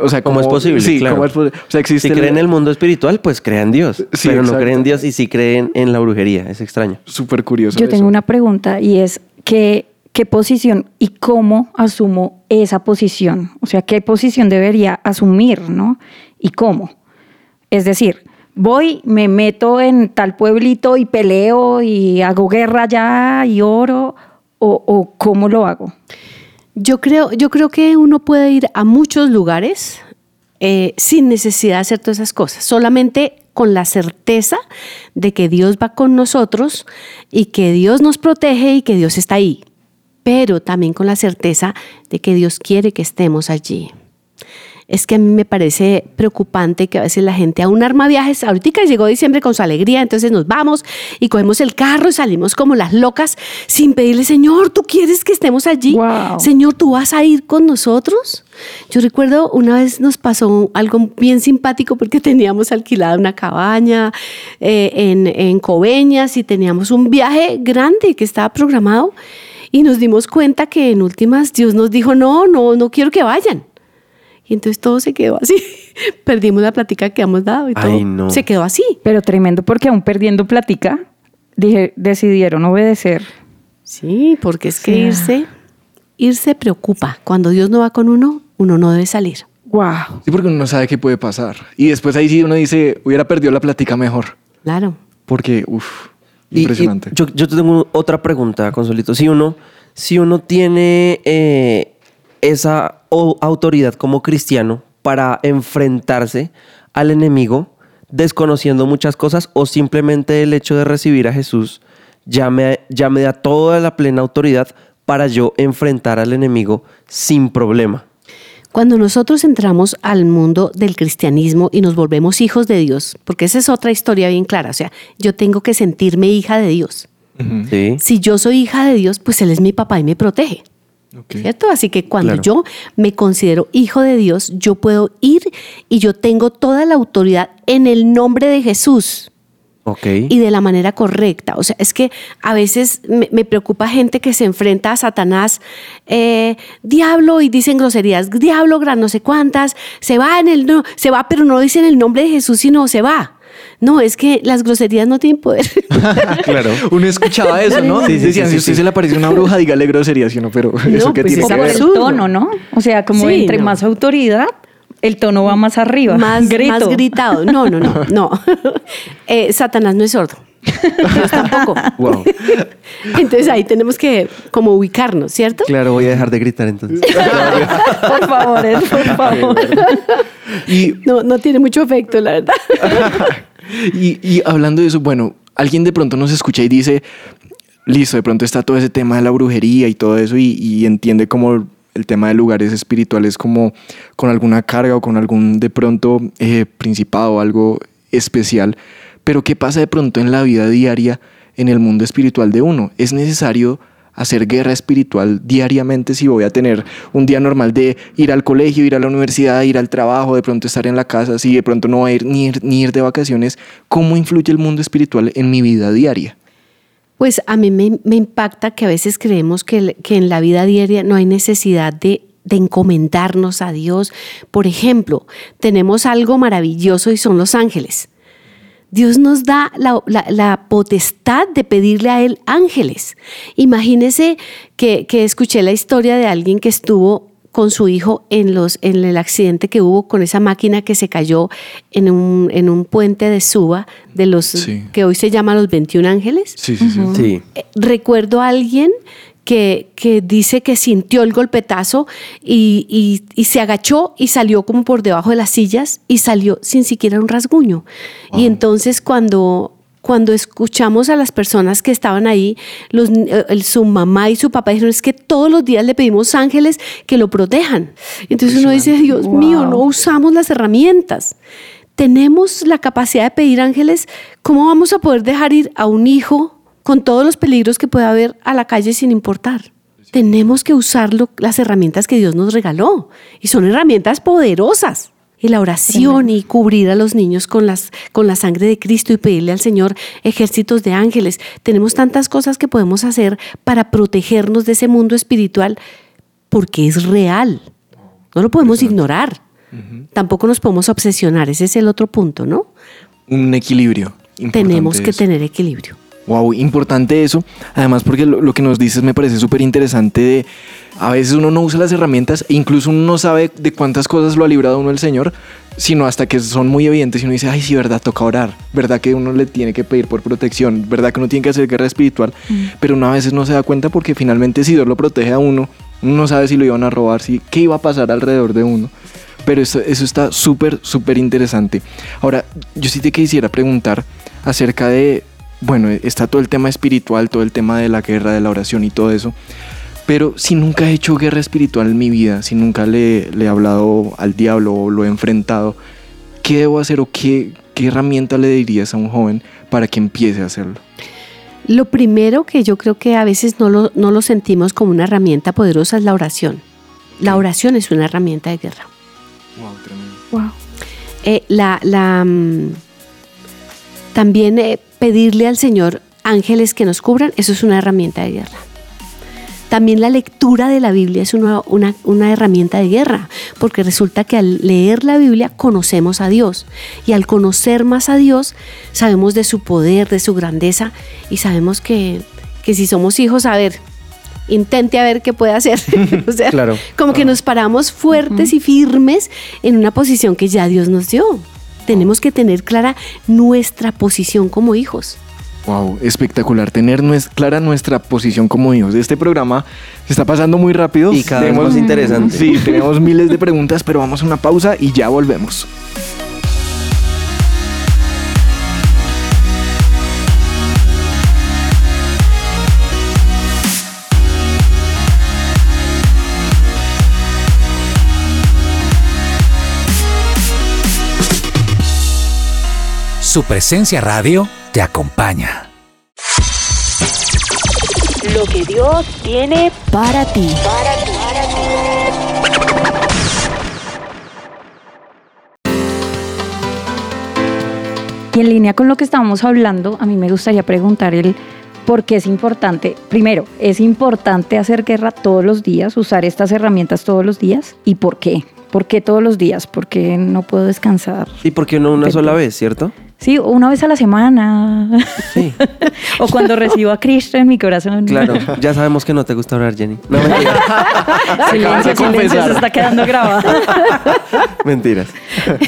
[SPEAKER 2] O sea,
[SPEAKER 4] ¿Cómo es posible?
[SPEAKER 2] Sí,
[SPEAKER 4] Claro.
[SPEAKER 2] ¿cómo es posible? O sea, existe
[SPEAKER 4] Si creen en el mundo espiritual, pues crean Dios.
[SPEAKER 2] Sí,
[SPEAKER 4] pero no creen en Dios y sí creen en la brujería. Es extraño.
[SPEAKER 2] Súper curioso.
[SPEAKER 3] Yo
[SPEAKER 2] eso.
[SPEAKER 3] tengo una pregunta y es ¿qué, qué posición y cómo asumo esa posición? O sea, ¿qué posición debería asumir, no? ¿Y cómo? Es decir, voy, me meto en tal pueblito y peleo y hago guerra allá y oro, o, o cómo lo hago.
[SPEAKER 1] Yo creo, yo creo que uno puede ir a muchos lugares eh, sin necesidad de hacer todas esas cosas, solamente con la certeza de que Dios va con nosotros y que Dios nos protege y que Dios está ahí, pero también con la certeza de que Dios quiere que estemos allí. Es que a mí me parece preocupante que a veces la gente aún arma viajes. Ahorita llegó diciembre con su alegría, entonces nos vamos y cogemos el carro y salimos como las locas sin pedirle, Señor, ¿tú quieres que estemos allí?
[SPEAKER 3] Wow.
[SPEAKER 1] Señor, ¿tú vas a ir con nosotros? Yo recuerdo una vez nos pasó algo bien simpático porque teníamos alquilada una cabaña eh, en, en Coveñas y teníamos un viaje grande que estaba programado y nos dimos cuenta que en últimas Dios nos dijo, no, no, no quiero que vayan. Y entonces todo se quedó así. <laughs> Perdimos la plática que habíamos dado y todo
[SPEAKER 4] Ay, no.
[SPEAKER 1] se quedó así.
[SPEAKER 3] Pero tremendo porque aún perdiendo plática, dije, decidieron obedecer.
[SPEAKER 1] Sí, porque es que irse, irse preocupa. Cuando Dios no va con uno, uno no debe salir.
[SPEAKER 3] Wow.
[SPEAKER 2] Sí, porque uno no sabe qué puede pasar. Y después ahí sí uno dice, hubiera perdido la plática mejor.
[SPEAKER 1] Claro.
[SPEAKER 2] Porque, uff,
[SPEAKER 4] Y- y
[SPEAKER 2] impresionante.
[SPEAKER 4] yo, yo te tengo otra pregunta, Consolito. Si uno, si uno tiene eh, esa autoridad como cristiano para enfrentarse al enemigo, desconociendo muchas cosas, o simplemente el hecho de recibir a Jesús ya me, ya me da toda la plena autoridad para yo enfrentar al enemigo sin problema.
[SPEAKER 1] Cuando nosotros entramos al mundo del cristianismo y nos volvemos hijos de Dios, porque esa es otra historia bien clara, o sea, yo tengo que sentirme hija de Dios. Si yo soy hija de Dios, pues Él es mi papá y me protege. ¿Cierto? Así que cuando
[SPEAKER 4] Claro.
[SPEAKER 1] yo me considero hijo de Dios, yo puedo ir y yo tengo toda la autoridad en el nombre de Jesús
[SPEAKER 4] Ok.
[SPEAKER 1] y de la manera correcta. O sea, es que a veces me, me preocupa gente que se enfrenta a Satanás, eh, diablo, y dicen groserías, diablo, gran no sé cuántas, se va en el no, se va, pero no dicen el nombre de Jesús, sino se va. No, es que las groserías no tienen poder. <laughs> <laughs>
[SPEAKER 4] claro.
[SPEAKER 2] Uno escuchaba eso, ¿no?
[SPEAKER 4] Sí, sí,
[SPEAKER 2] Decían,
[SPEAKER 4] sí,
[SPEAKER 2] si usted
[SPEAKER 4] sí.
[SPEAKER 2] se le aparece una bruja, dígale grosería, ¿sí o no? Pero eso que
[SPEAKER 1] pues
[SPEAKER 2] tiene que ver.
[SPEAKER 3] el tono, ¿no? O sea, como
[SPEAKER 1] Sí,
[SPEAKER 3] entre
[SPEAKER 1] no.
[SPEAKER 3] más autoridad, el tono va más arriba.
[SPEAKER 1] más,
[SPEAKER 3] Grito.
[SPEAKER 1] más gritado. No, no, no, no. <laughs> Eh, Satanás no es sordo. Dios tampoco. <laughs>
[SPEAKER 4] Wow.
[SPEAKER 1] Entonces ahí tenemos que como ubicarnos, ¿cierto?
[SPEAKER 4] Claro, voy a dejar de gritar entonces. <laughs>
[SPEAKER 3] Por favor, Ed, por favor.
[SPEAKER 2] Y,
[SPEAKER 1] No, no tiene mucho efecto, la verdad. <laughs>
[SPEAKER 2] y, y hablando de eso, bueno, alguien de pronto nos escucha y dice, listo, de pronto está todo ese tema de la brujería y todo eso y, y entiende como el tema de lugares espirituales como con alguna carga o con algún de pronto eh, principado o algo especial. Pero ¿qué pasa de pronto en la vida diaria en el mundo espiritual de uno? ¿Es necesario hacer guerra espiritual diariamente si voy a tener un día normal de ir al colegio, ir a la universidad, ir al trabajo, de pronto estar en la casa, si de pronto no voy a ir ni ir, ni ir de vacaciones? ¿Cómo influye el mundo espiritual en mi vida diaria?
[SPEAKER 1] Pues a mí me, me impacta que a veces creemos que, que en la vida diaria no hay necesidad de, de encomendarnos a Dios. Por ejemplo, tenemos algo maravilloso y son los ángeles. Dios nos da la, la- la potestad de pedirle a Él ángeles. Imagínese que, que escuché la historia de alguien que estuvo con su hijo en, los, en el accidente que hubo con esa máquina que se cayó en un, en un puente de Suba, de los
[SPEAKER 2] Sí.
[SPEAKER 1] que hoy se llaman los 21 ángeles.
[SPEAKER 2] Sí, sí, sí.
[SPEAKER 4] Sí.
[SPEAKER 1] Eh, Recuerdo a alguien que, que dice que sintió el golpetazo y, y- y se agachó y salió como por debajo de las sillas y salió sin siquiera un rasguño. Y entonces cuando, cuando escuchamos a las personas que estaban ahí, los, eh, el- su mamá y su papá dijeron, es que todos los días le pedimos ángeles que lo protejan. Entonces uno dice, Dios mío, no usamos las herramientas tenemos la capacidad de pedir ángeles, ¿cómo vamos a poder dejar ir a un hijo con todos los peligros que pueda haber a la calle sin importar? Tenemos que usar lo- las herramientas que Dios nos regaló y son herramientas poderosas. y la oración y cubrir a los niños con, las, con la sangre de Cristo y pedirle al Señor ejércitos de ángeles. Tenemos tantas cosas que podemos hacer para protegernos de ese mundo espiritual porque es real. No lo podemos ignorar. Tampoco nos podemos obsesionar. Ese es el otro punto, ¿no?
[SPEAKER 2] Un equilibrio. Importante
[SPEAKER 1] Tenemos que
[SPEAKER 2] eso.
[SPEAKER 1] tener equilibrio.
[SPEAKER 2] Wow, importante eso. Además, porque lo, lo que nos dices me parece súper interesante. de- A veces uno no usa las herramientas e incluso uno no sabe de cuántas cosas lo ha librado uno el Señor, sino hasta que son muy evidentes y uno dice, ay, sí, verdad, toca orar. Verdad que uno le tiene que pedir por protección. Verdad que uno tiene que hacer guerra espiritual. Pero uno a veces no se da cuenta porque finalmente si Dios lo protege a uno, uno no sabe si lo iban a robar, si, qué iba a pasar alrededor de uno. Pero eso, eso está súper, súper interesante. Ahora, yo sí te quisiera preguntar acerca de, bueno, está todo el tema espiritual, todo el tema de la guerra, de la oración y todo eso. Pero si nunca he hecho guerra espiritual en mi vida, si nunca le, le he hablado al diablo o lo he enfrentado, ¿qué debo hacer o qué, qué herramienta le dirías a un joven para que empiece a hacerlo?
[SPEAKER 1] Lo primero que yo creo que a veces no lo, no lo sentimos como una herramienta poderosa es la oración. La oración es una herramienta de guerra.
[SPEAKER 2] Wow, tremendo.
[SPEAKER 3] Wow.
[SPEAKER 1] Eh, la, la, mm, también eh, pedirle al Señor ángeles que nos cubran, eso es una herramienta de guerra. También la lectura de la Biblia es una, una- una herramienta de guerra, porque resulta que al leer la Biblia conocemos a Dios y al conocer más a Dios sabemos de su poder, de su grandeza y sabemos que, que si somos hijos, a ver, intente a ver qué puede hacer. <laughs> o sea,
[SPEAKER 4] Claro.
[SPEAKER 1] como que nos paramos fuertes y firmes en una posición que ya Dios nos dio. Tenemos que tener clara nuestra posición como hijos.
[SPEAKER 2] Wow, espectacular tener clara nuestra posición como hijos. Este programa se está pasando muy rápido.
[SPEAKER 4] Y cada vez más interesante.
[SPEAKER 2] Sí, tenemos miles de preguntas, pero vamos a una pausa y ya volvemos.
[SPEAKER 7] Su presencia radio te acompaña.
[SPEAKER 8] Lo que Dios tiene
[SPEAKER 1] Para ti.
[SPEAKER 3] Y en línea con lo que estábamos hablando, a mí me gustaría preguntar el por qué es importante. Primero, ¿es importante hacer guerra todos los días, usar estas herramientas todos los días? ¿Y por qué? ¿Por qué todos los días? ¿Por qué no puedo descansar?
[SPEAKER 4] ¿Y por qué no una sola vez, cierto?
[SPEAKER 3] Sí, una vez a la semana.
[SPEAKER 4] Sí, <laughs>
[SPEAKER 3] o cuando recibo a Cristo en mi corazón.
[SPEAKER 4] claro. Ya sabemos que no te gusta orar, Jenny. No, mentira. <laughs>
[SPEAKER 3] Silencio, silencio, se está quedando grabado. <laughs>
[SPEAKER 4] Mentiras.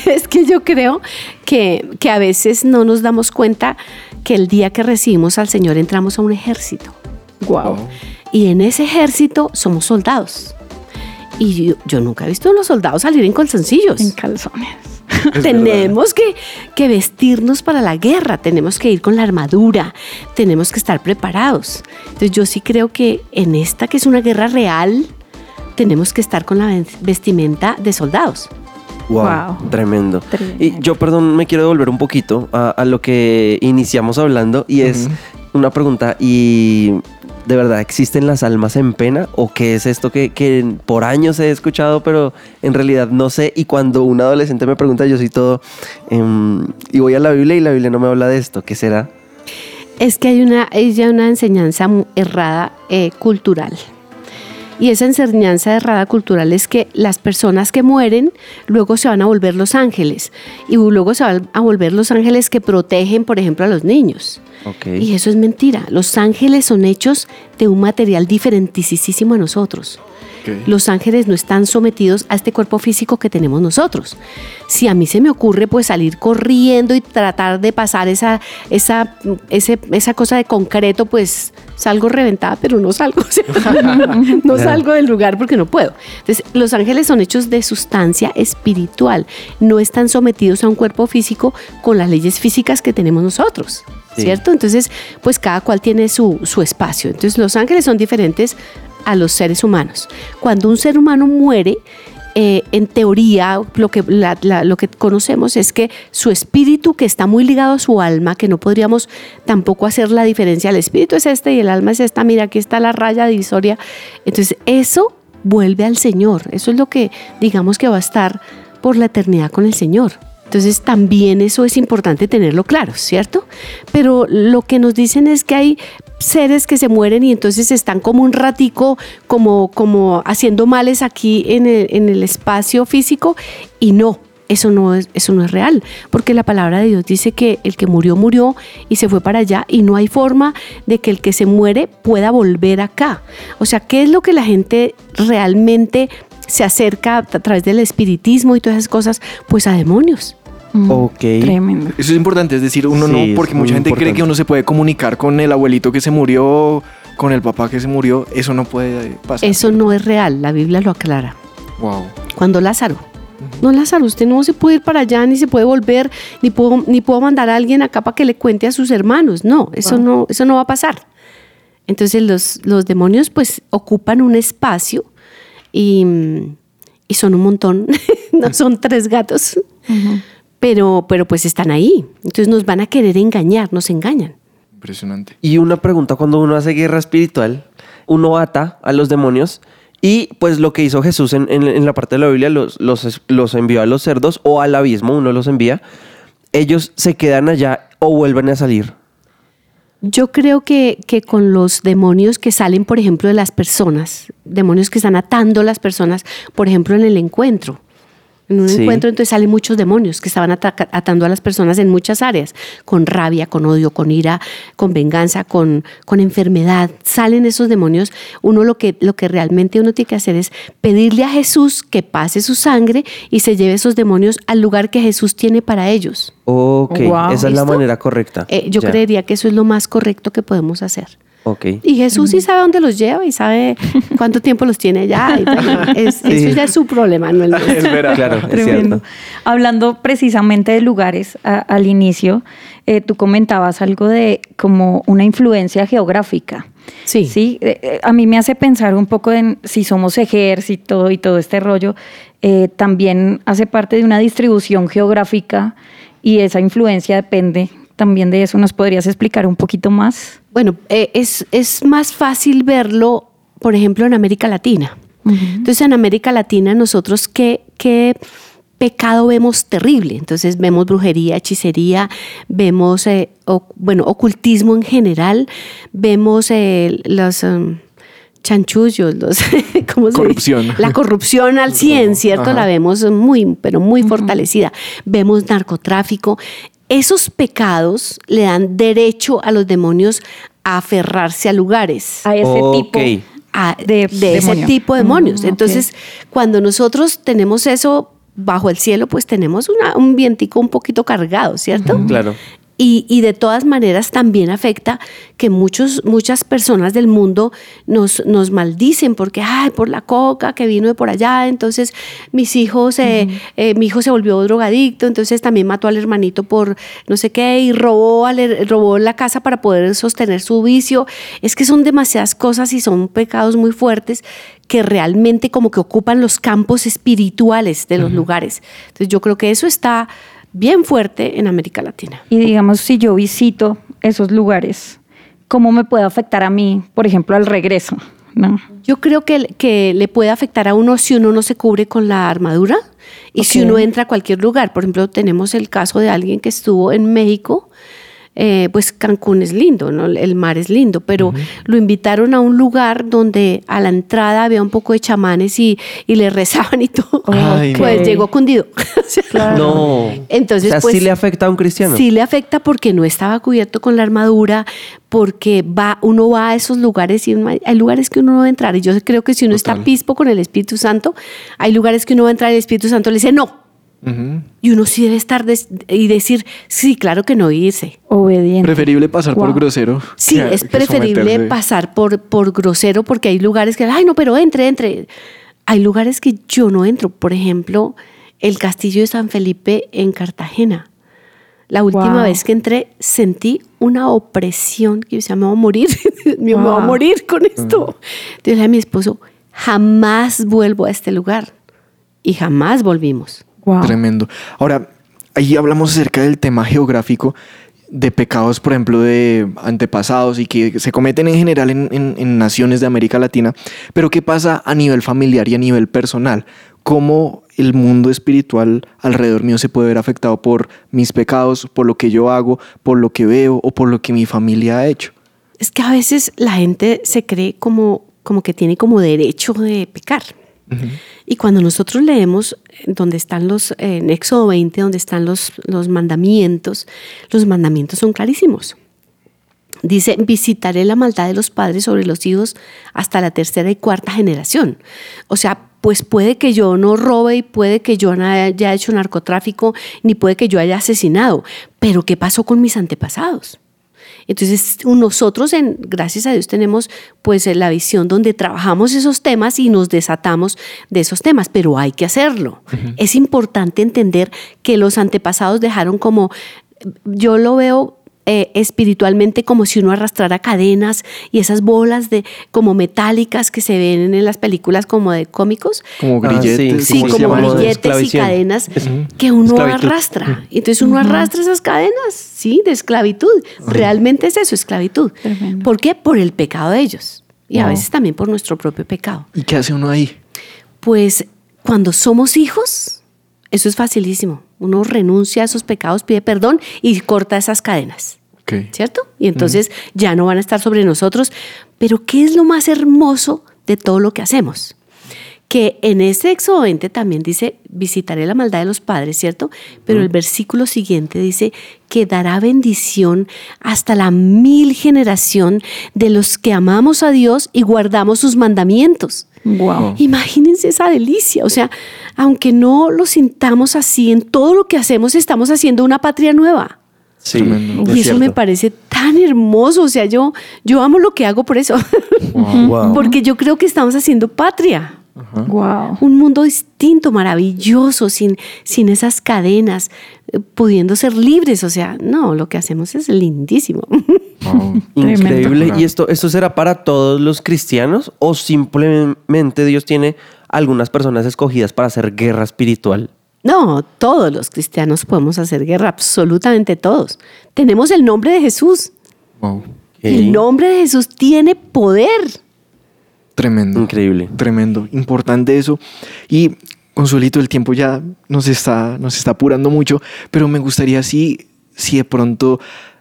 [SPEAKER 1] es que yo creo que, que a veces no nos damos cuenta que el día que recibimos al Señor entramos a un ejército.
[SPEAKER 3] Wow.
[SPEAKER 1] Y en ese ejército somos soldados. Y yo, yo nunca he visto a los soldados salir en calzoncillos.
[SPEAKER 3] En calzones. <laughs>
[SPEAKER 1] tenemos que, que vestirnos para la guerra, tenemos que ir con la armadura, tenemos que estar preparados. Entonces yo sí creo que en esta que es una guerra real, tenemos que estar con la vestimenta de soldados.
[SPEAKER 4] Wow,
[SPEAKER 3] Wow.
[SPEAKER 4] Tremendo.
[SPEAKER 3] Tremendo.
[SPEAKER 4] Y yo, perdón, me quiero devolver un poquito a, a lo que iniciamos hablando y es una pregunta y de verdad, ¿existen las almas en pena o qué es esto que, que por años he escuchado pero en realidad no sé y cuando un adolescente me pregunta yo soy todo em, y voy a la Biblia y la Biblia no me habla de esto, ¿qué será?
[SPEAKER 1] Es que hay una, hay ya una enseñanza errada eh, cultural. Y esa enseñanza errada cultural es que las personas que mueren luego se van a volver los ángeles. Y luego se van a volver los ángeles que protegen, por ejemplo, a los niños.
[SPEAKER 4] Ok.
[SPEAKER 1] Y eso es mentira. Los ángeles son hechos de un material diferentísimo a nosotros. Los ángeles no están sometidos a este cuerpo físico que tenemos nosotros. Si a mí se me ocurre pues salir corriendo y tratar de pasar esa, esa, ese- esa cosa de concreto, pues salgo reventada, pero no salgo. <laughs> o sea, no <laughs> salgo del lugar porque no puedo. Entonces, los ángeles son hechos de sustancia espiritual. No están sometidos a un cuerpo físico con las leyes físicas que tenemos nosotros.
[SPEAKER 4] Sí.
[SPEAKER 1] ¿Cierto? Entonces, pues cada cual tiene su, su espacio. Entonces, los ángeles son diferentes a los seres humanos. Cuando un ser humano muere, eh, en teoría, lo que, lo que conocemos es que su espíritu, que está muy ligado a su alma, que no podríamos tampoco hacer la diferencia, el espíritu es este y el alma es esta, mira, aquí está la raya divisoria. Entonces, eso vuelve al Señor. Eso es lo que digamos que va a estar por la eternidad con el Señor. Entonces también eso es importante tenerlo claro, ¿cierto? Pero lo que nos dicen es que hay seres que se mueren y entonces están como un ratico, como, como haciendo males aquí en el, en el espacio físico y no, eso no, es, eso no es real, porque la palabra de Dios dice que el que murió, murió y se fue para allá y no hay forma de que el que se muere pueda volver acá. O sea, ¿qué es lo que la gente realmente se acerca a través del espiritismo y todas esas cosas? Pues a demonios.
[SPEAKER 4] Ok.
[SPEAKER 3] Tremendo.
[SPEAKER 2] Eso es importante, es decir, uno
[SPEAKER 4] Sí,
[SPEAKER 2] no, porque mucha gente cree que uno se puede comunicar con el abuelito que se murió, con el papá que se murió, eso no puede pasar.
[SPEAKER 1] Eso no es real, la Biblia lo aclara.
[SPEAKER 2] Wow.
[SPEAKER 1] Cuando Lázaro. No, Lázaro, usted no se puede ir para allá, ni se puede volver, ni puedo, ni puedo mandar a alguien acá para que le cuente a sus hermanos. No, eso, no, eso no va a pasar. Entonces los, los demonios pues ocupan un espacio y, y son un montón, <laughs> no son tres gatos, pero, pero pues están ahí. Entonces nos van a querer engañar, nos engañan.
[SPEAKER 2] Impresionante.
[SPEAKER 4] Y una pregunta, cuando uno hace guerra espiritual, uno ata a los demonios y pues lo que hizo Jesús en, en- en la parte de la Biblia, los, los, los envió a los cerdos o al abismo, uno los envía, ellos se quedan allá o vuelven a salir.
[SPEAKER 1] Yo creo que, que con los demonios que salen, por ejemplo, de las personas, demonios que están atando a las personas, por ejemplo, en el encuentro. En un
[SPEAKER 4] Sí.
[SPEAKER 1] encuentro entonces salen muchos demonios que estaban atando a las personas en muchas áreas, con rabia, con odio, con ira, con venganza, con, con enfermedad. Salen esos demonios. Uno lo que, lo que realmente uno tiene que hacer es pedirle a Jesús que pase su sangre y se lleve esos demonios al lugar que Jesús tiene para ellos.
[SPEAKER 4] Ok,
[SPEAKER 3] Wow.
[SPEAKER 4] esa es la manera correcta.
[SPEAKER 1] Eh, yo
[SPEAKER 4] Ya.
[SPEAKER 1] creería que eso es lo más correcto que podemos hacer.
[SPEAKER 4] Ok.
[SPEAKER 1] Y Jesús sí sabe dónde los lleva y sabe <laughs> cuánto tiempo los tiene allá. y bueno, es- Eso ya es su problema, no el <laughs> nuestro.
[SPEAKER 4] Claro, es
[SPEAKER 3] Tremendo.
[SPEAKER 4] cierto.
[SPEAKER 3] Hablando precisamente de lugares a- al inicio, eh, tú comentabas algo de como una influencia geográfica.
[SPEAKER 1] Sí.
[SPEAKER 3] Sí, Eh, eh, a mí me hace pensar un poco en si somos ejército y todo este rollo, eh, también hace parte de una distribución geográfica y esa influencia depende también de eso. ¿Nos podrías explicar un poquito más?
[SPEAKER 1] Bueno, eh, es, es más fácil verlo, por ejemplo, en América Latina. Entonces, en América Latina, nosotros, ¿qué, qué pecado vemos terrible? Entonces, vemos brujería, hechicería, vemos, eh, o- bueno, ocultismo en general, vemos eh, los... um, chanchullos, los, <laughs> ¿cómo se dice?
[SPEAKER 2] Corrupción.
[SPEAKER 1] La corrupción al 100, ¿cierto?
[SPEAKER 2] Ajá.
[SPEAKER 1] La vemos muy, pero muy fortalecida. Vemos narcotráfico. Esos pecados le dan derecho a los demonios a aferrarse a lugares.
[SPEAKER 3] A ese tipo
[SPEAKER 1] a-
[SPEAKER 3] de
[SPEAKER 1] de, ese
[SPEAKER 3] demonio.
[SPEAKER 1] tipo de demonios.
[SPEAKER 3] Mm, ok.
[SPEAKER 1] Entonces, cuando nosotros tenemos eso bajo el cielo, pues tenemos una- un vientico un poquito cargado, ¿cierto?
[SPEAKER 4] Claro.
[SPEAKER 1] Y, y de todas maneras también afecta que muchos, muchas personas del mundo nos, nos maldicen porque, ay, por la coca que vino de por allá, entonces mis hijos, eh, eh, mi hijo se volvió drogadicto, entonces también mató al hermanito por no sé qué y robó, al robó la casa para poder sostener su vicio. Es que son demasiadas cosas y son pecados muy fuertes que realmente como que ocupan los campos espirituales de los lugares. Entonces yo creo que eso está bien fuerte en América Latina.
[SPEAKER 3] Y digamos, si yo visito esos lugares, ¿cómo me puede afectar a mí, por ejemplo, al regreso? ¿No?
[SPEAKER 1] Yo creo que, que le puede afectar a uno si uno no se cubre con la armadura y si uno entra a cualquier lugar. Por ejemplo, tenemos el caso de alguien que estuvo en México. Eh, pues Cancún es lindo, ¿no? el mar es lindo, pero lo invitaron a un lugar donde a la entrada había un poco de chamanes y, y le rezaban y todo.
[SPEAKER 2] Ay,
[SPEAKER 1] pues
[SPEAKER 3] no.
[SPEAKER 1] llegó cundido. <laughs>
[SPEAKER 4] No.
[SPEAKER 1] Entonces,
[SPEAKER 4] o sea,
[SPEAKER 1] pues,
[SPEAKER 4] sí le afecta a un cristiano.
[SPEAKER 1] Sí le afecta porque no estaba cubierto con la armadura, porque va, uno va a esos lugares y hay lugares que uno no va a entrar. Y yo creo que si uno está pispo con el Espíritu Santo, hay lugares que uno va a entrar y el Espíritu Santo le dice no. Y uno sí debe estar y decir, sí, claro que no irse.
[SPEAKER 3] Obediente.
[SPEAKER 2] Preferible pasar por
[SPEAKER 3] Wow.
[SPEAKER 2] grosero.
[SPEAKER 1] Sí,
[SPEAKER 2] que-
[SPEAKER 1] es
[SPEAKER 2] que
[SPEAKER 1] preferible
[SPEAKER 2] someterse.
[SPEAKER 1] pasar por, por grosero porque hay lugares que, ay, no, pero entre, entre. Hay lugares que yo no entro. Por ejemplo, el castillo de San Felipe en Cartagena. La última
[SPEAKER 3] Wow.
[SPEAKER 1] vez que entré sentí una opresión que yo decía, me voy a morir, <laughs> me voy a
[SPEAKER 3] Wow.
[SPEAKER 1] morir con esto. Entonces le dije a mi esposo, jamás vuelvo a este lugar. Y jamás volvimos.
[SPEAKER 3] Wow.
[SPEAKER 2] Tremendo. Ahora, ahí hablamos acerca del tema geográfico de pecados, por ejemplo, de antepasados y que se cometen en general en, en- en naciones de América Latina. Pero ¿qué pasa a nivel familiar y a nivel personal? cómo el mundo espiritual alrededor mío se puede ver afectado por mis pecados, por lo que yo hago, por lo que veo o por lo que mi familia ha hecho.
[SPEAKER 1] Es que a veces la gente se cree como, como que tiene como derecho de pecar. Y cuando nosotros leemos donde están los, en Éxodo 20, donde están los, los mandamientos, los mandamientos son clarísimos. Dice, visitaré la maldad de los padres sobre los hijos hasta la tercera y cuarta generación. O sea, pues puede que yo no robe y puede que yo no haya hecho narcotráfico, ni puede que yo haya asesinado, pero ¿qué pasó con mis antepasados? Entonces nosotros, en, gracias a Dios, tenemos pues la visión donde trabajamos esos temas y nos desatamos de esos temas, pero hay que hacerlo. Es importante entender que los antepasados dejaron como, yo lo veo eh, espiritualmente como si uno arrastrara cadenas y esas bolas de como metálicas que se ven en las películas como de cómicos.
[SPEAKER 2] Como
[SPEAKER 4] Ah,
[SPEAKER 2] grilletes.
[SPEAKER 1] Sí,
[SPEAKER 4] ¿Cómo se
[SPEAKER 1] como grilletes y cadenas que uno
[SPEAKER 4] Esclavitud.
[SPEAKER 1] arrastra. Entonces uno arrastra esas cadenas, sí, de esclavitud. Realmente es eso, esclavitud.
[SPEAKER 3] Tremendo.
[SPEAKER 1] ¿Por qué? Por el pecado de ellos. Y a veces también por nuestro propio pecado.
[SPEAKER 2] ¿Y qué hace uno ahí?
[SPEAKER 1] Pues cuando somos hijos, eso es facilísimo. Uno renuncia a esos pecados, pide perdón y corta esas cadenas. ¿cierto? Y entonces ya no van a estar sobre nosotros. Pero ¿qué es lo más hermoso de todo lo que hacemos? Que en ese Éxodo 20 también dice, visitaré la maldad de los padres, ¿cierto? Pero el versículo siguiente dice que dará bendición hasta la mil generación de los que amamos a Dios y guardamos sus mandamientos.
[SPEAKER 3] Wow.
[SPEAKER 1] Imagínense esa delicia. O sea, aunque no lo sintamos así, en todo lo que hacemos estamos haciendo una patria nueva.
[SPEAKER 4] Sí,
[SPEAKER 2] Tremendo.
[SPEAKER 4] es
[SPEAKER 1] Y eso me parece tan hermoso. O sea, yo, yo amo lo que hago por eso.
[SPEAKER 4] Wow. <laughs>
[SPEAKER 1] Porque yo creo que estamos haciendo patria.
[SPEAKER 3] Wow.
[SPEAKER 1] Un mundo distinto, maravilloso, sin, sin esas cadenas, eh, pudiendo ser libres. O sea, no, lo que hacemos es lindísimo. <laughs>
[SPEAKER 2] Wow.
[SPEAKER 4] Increíble. ¿Y esto, esto será para todos los cristianos o simplemente Dios tiene algunas personas escogidas para hacer guerra espiritual?
[SPEAKER 1] No, todos los cristianos podemos hacer guerra, absolutamente todos. Tenemos el nombre de Jesús.
[SPEAKER 2] Wow.
[SPEAKER 1] El nombre de Jesús tiene poder.
[SPEAKER 2] Tremendo.
[SPEAKER 4] Increíble.
[SPEAKER 2] Tremendo. Importante eso. Y Consuelito, el tiempo ya nos está, nos está apurando mucho, pero me gustaría si, si de pronto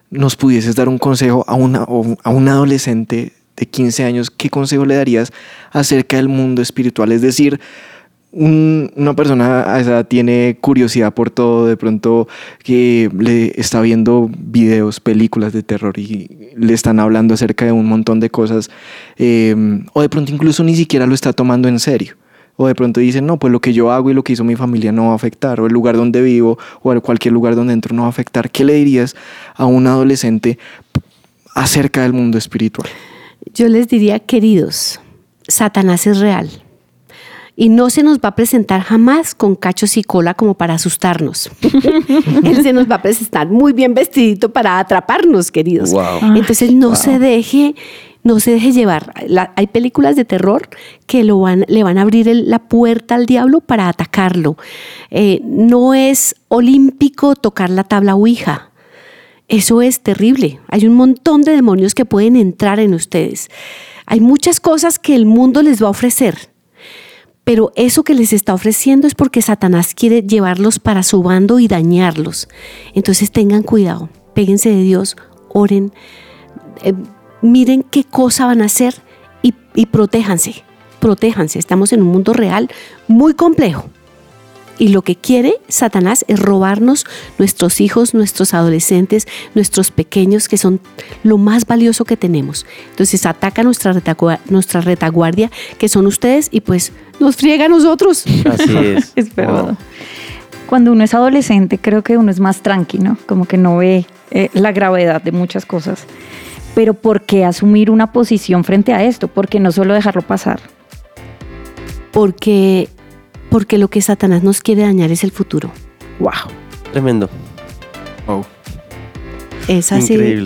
[SPEAKER 2] nos pudieses dar un consejo a, una, a un adolescente de 15 años, ¿qué consejo le darías acerca del mundo espiritual? Es decir, un- una persona esa tiene curiosidad por todo, de pronto que le está viendo videos, películas de terror y le están hablando acerca de un montón de cosas, eh, o de pronto incluso ni siquiera lo está tomando en serio. O de pronto dicen, no, pues lo que yo hago y lo que hizo mi familia no va a afectar, o el lugar donde vivo, o cualquier lugar donde entro no va a afectar. ¿Qué le dirías a un adolescente acerca del mundo espiritual?
[SPEAKER 1] Yo les diría, queridos, Satanás es real. Y no se nos va a presentar jamás con cachos y cola como para asustarnos. <laughs> Él se nos va a presentar muy bien vestidito para atraparnos, queridos.
[SPEAKER 4] Wow.
[SPEAKER 1] Entonces no se deje, no se deje llevar. La- hay películas de terror que lo van, le van a abrir el- la puerta al diablo para atacarlo. Eh, no es olímpico tocar la tabla Ouija. Eso es terrible. Hay un montón de demonios que pueden entrar en ustedes. Hay muchas cosas que el mundo les va a ofrecer. Pero eso que les está ofreciendo es porque Satanás quiere llevarlos para su bando y dañarlos. Entonces tengan cuidado, péguense de Dios, oren, eh, miren qué cosa van a hacer y, y protéjanse, protéjanse. Estamos en un mundo real muy complejo. Y lo que quiere Satanás es robarnos nuestros hijos, nuestros adolescentes, nuestros pequeños, que son lo más valioso que tenemos. Entonces ataca nuestra, retagua- nuestra retaguardia, que son ustedes, y pues nos friega a nosotros.
[SPEAKER 4] Así <laughs> es.
[SPEAKER 3] Es verdad. Cuando uno es adolescente, creo que uno es más tranquilo, como que no ve eh, la gravedad de muchas cosas. Pero ¿por qué asumir una posición frente a esto? ¿Por qué no solo dejarlo pasar?
[SPEAKER 1] Porque, porque lo que Satanás nos quiere dañar es el futuro.
[SPEAKER 3] ¡Wow!
[SPEAKER 4] Tremendo.
[SPEAKER 2] Wow.
[SPEAKER 1] Es así, de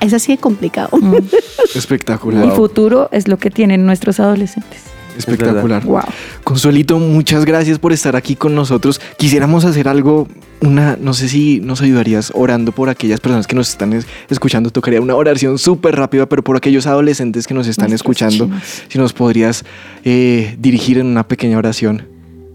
[SPEAKER 1] es así de complicado. <laughs>
[SPEAKER 2] Espectacular.
[SPEAKER 3] El futuro es lo que tienen nuestros adolescentes.
[SPEAKER 2] Espectacular.
[SPEAKER 3] ¡Wow!
[SPEAKER 2] Consuelito, muchas gracias por estar aquí con nosotros. Quisiéramos hacer algo, una, no sé si nos ayudarías orando por aquellas personas que nos están es- escuchando. Tocaría una oración súper rápida, pero por aquellos adolescentes que nos están
[SPEAKER 3] Nuestros
[SPEAKER 2] escuchando,
[SPEAKER 3] chinos.
[SPEAKER 2] si nos podrías eh, dirigir en una pequeña oración.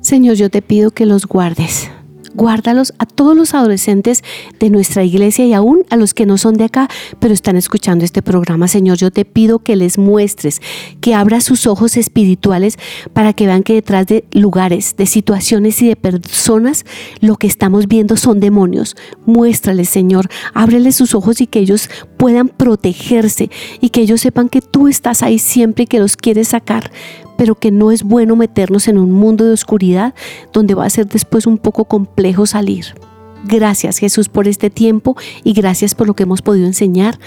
[SPEAKER 1] Señor, yo te pido que los guardes. Guárdalos a todos los adolescentes de nuestra iglesia y aún a los que no son de acá, pero están escuchando este programa. Señor, yo te pido que les muestres, que abras sus ojos espirituales para que vean que detrás de lugares, de situaciones y de personas, lo que estamos viendo son demonios. Muéstrales, Señor, ábreles sus ojos y que ellos puedan protegerse y que ellos sepan que tú estás ahí siempre y que los quieres sacar pero que no es bueno meternos en un mundo de oscuridad donde va a ser después un poco complejo salir. Gracias Jesús por este tiempo y gracias por lo que hemos podido enseñar.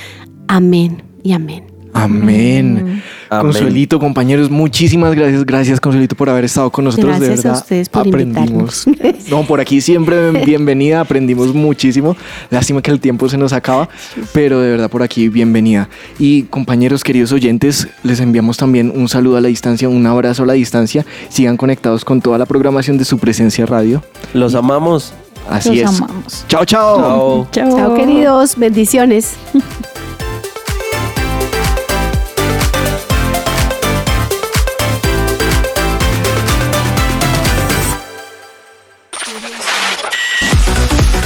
[SPEAKER 1] Amén y amén.
[SPEAKER 2] Amén.
[SPEAKER 4] Amén.
[SPEAKER 2] Consuelito, compañeros, muchísimas gracias. Gracias, Consuelito, por haber estado con nosotros. de
[SPEAKER 1] Gracias a
[SPEAKER 2] verdad,
[SPEAKER 1] ustedes por
[SPEAKER 2] aprendimos. <laughs> No, por aquí siempre bienvenida. Aprendimos muchísimo. Lástima que el tiempo se nos acaba, pero de verdad por aquí bienvenida. Y compañeros, queridos oyentes, les enviamos también un saludo a la distancia, un abrazo a la distancia. Sigan conectados con toda la programación de su presencia radio.
[SPEAKER 4] Los amamos.
[SPEAKER 2] Así
[SPEAKER 3] Los
[SPEAKER 2] es.
[SPEAKER 3] amamos.
[SPEAKER 2] Chao, chao.
[SPEAKER 4] Chao.
[SPEAKER 3] Chao.
[SPEAKER 1] Chao queridos, bendiciones. <laughs>